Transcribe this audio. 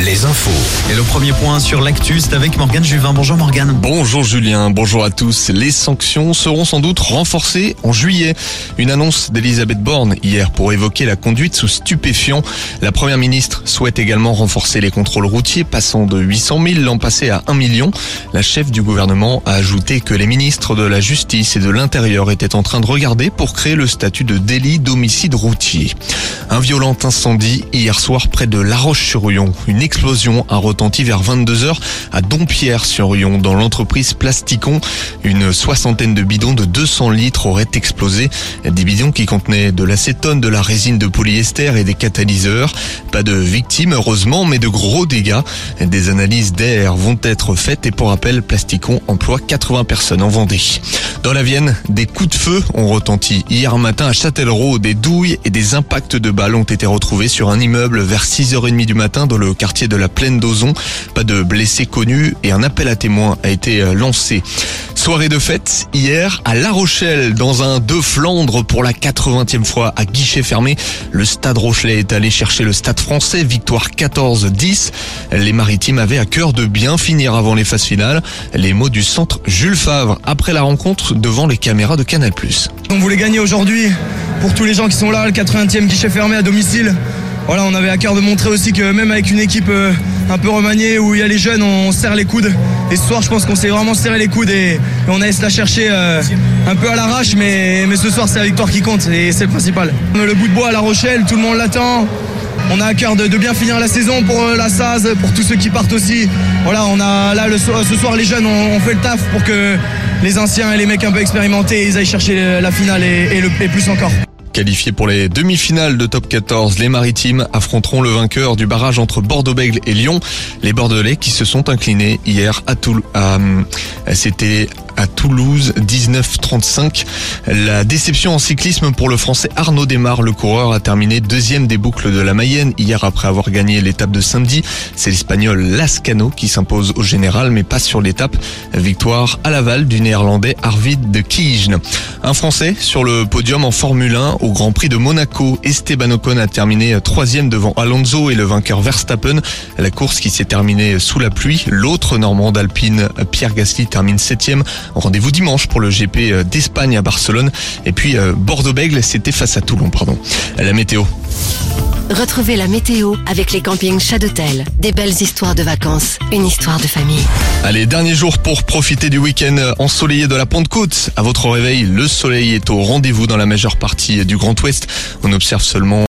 les infos. Et le premier point sur l'actu, c'est avec Morgane Juvin. Bonjour Morgane. Bonjour Julien, bonjour à tous. Les sanctions seront sans doute renforcées en juillet. Une annonce d'Elisabeth Borne hier pour évoquer la conduite sous stupéfiants. La première ministre souhaite également renforcer les contrôles routiers, passant de 800 000 l'an passé à 1 million. La chef du gouvernement a ajouté que les ministres de la Justice et de l'Intérieur étaient en train de regarder pour créer le statut de délit d'homicide routier. Un violent incendie hier soir près de La Roche-sur-Yon. Une explosion a retenti vers 22h à Dompierre-sur-Yon dans l'entreprise Plasticon. Une soixantaine de bidons de 200 litres auraient explosé. Des bidons qui contenaient de l'acétone, de la résine de polyester et des catalyseurs. Pas de victimes heureusement, mais de gros dégâts. Des analyses d'air vont être faites et pour rappel, Plasticon emploie 80 personnes en Vendée. Dans la Vienne, des coups de feu ont retenti hier matin à Châtellerault. Des douilles et des impacts de balles ont été retrouvés sur un immeuble vers 6h30 du matin dans le quartier de la Plaine d'Ozon. Pas de blessés connus et un appel à témoins a été euh, lancé. Soirée de fête hier à La Rochelle dans un deux Flandre pour la 80e fois à guichet fermé. Le Stade Rochelet est allé chercher le Stade français, victoire 14-10. Les Maritimes avaient à cœur de bien finir avant les phases finales. Les mots du centre Jules Favre après la rencontre devant les caméras de Canal+. On voulait gagner aujourd'hui pour tous les gens qui sont là, le 80e guichet fermé à domicile. Voilà, on avait à cœur de montrer aussi que même avec une équipe euh, un peu remaniée où il y a les jeunes, on serre les coudes. Et ce soir, je pense qu'on s'est vraiment serré les coudes et, on a essayé de la chercher euh, un peu à l'arrache, mais, ce soir, c'est la victoire qui compte et c'est le principal. Le bout de bois à La Rochelle, tout le monde l'attend. On a à cœur de, bien finir la saison pour euh, la SAS, pour tous ceux qui partent aussi. Voilà, on a là ce soir les jeunes ont fait le taf pour que les anciens et les mecs un peu expérimentés ils aillent chercher la finale et, et le, et plus encore. Qualifiés pour les demi-finales de top 14, les Maritimes affronteront le vainqueur du barrage entre Bordeaux-Bègles et Lyon. Les Bordelais qui se sont inclinés hier à Toulouse. C'était à Toulouse 19-35. La déception en cyclisme pour le français Arnaud Desmar. Le coureur a terminé deuxième des boucles de la Mayenne hier après avoir gagné l'étape de samedi. C'est l'espagnol Lascano qui s'impose au général mais pas sur l'étape. Victoire à l'aval du néerlandais Arvid de Kijne. Un français sur le podium en Formule 1 au Grand Prix de Monaco. Esteban Ocon a terminé troisième devant Alonso et le vainqueur Verstappen. La course qui s'est terminée sous la pluie. L'autre Normand d'Alpine, Pierre Gasly, termine septième. Rendez-vous dimanche pour le GP d'Espagne à Barcelone. Et puis euh, Bordeaux-Bègles, c'était face à Toulon, pardon. La météo. Retrouvez la météo avec les campings Chadotel. Des belles histoires de vacances, une histoire de famille. Allez, dernier jour pour profiter du week-end ensoleillé de la Pentecôte. À votre réveil, le soleil est au rendez-vous dans la majeure partie du Grand Ouest. On observe seulement